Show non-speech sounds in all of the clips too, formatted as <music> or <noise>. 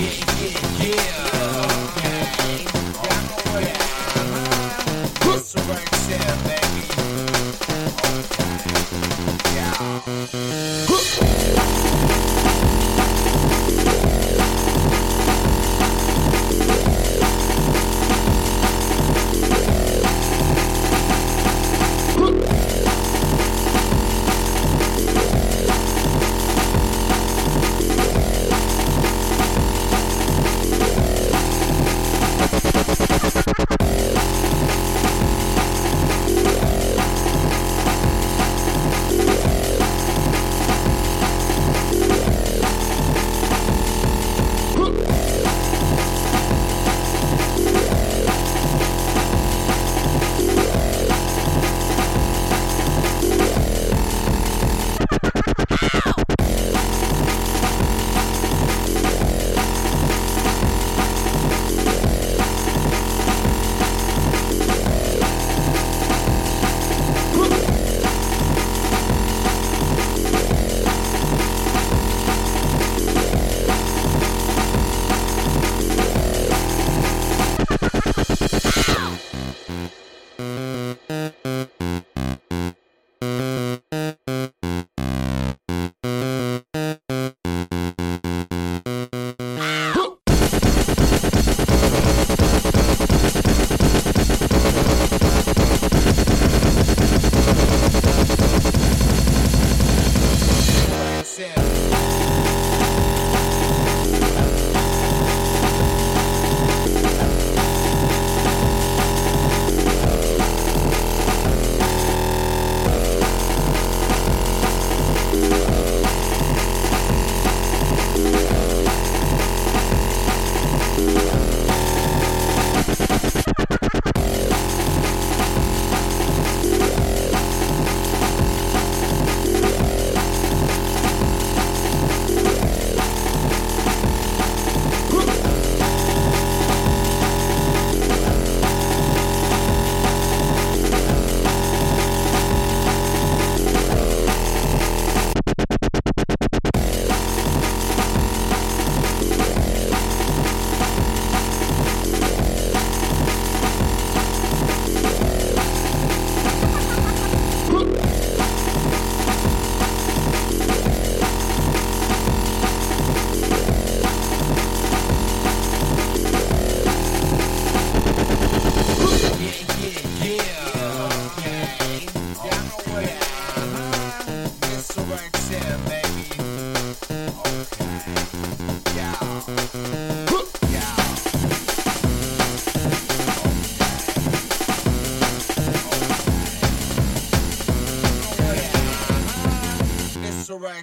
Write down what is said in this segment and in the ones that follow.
Yeah.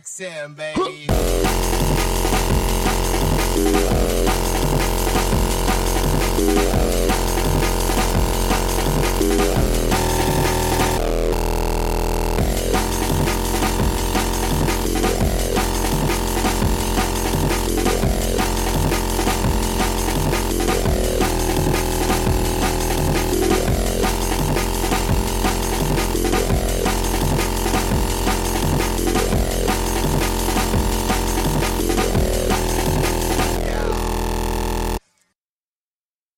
Sam, baby. <laughs>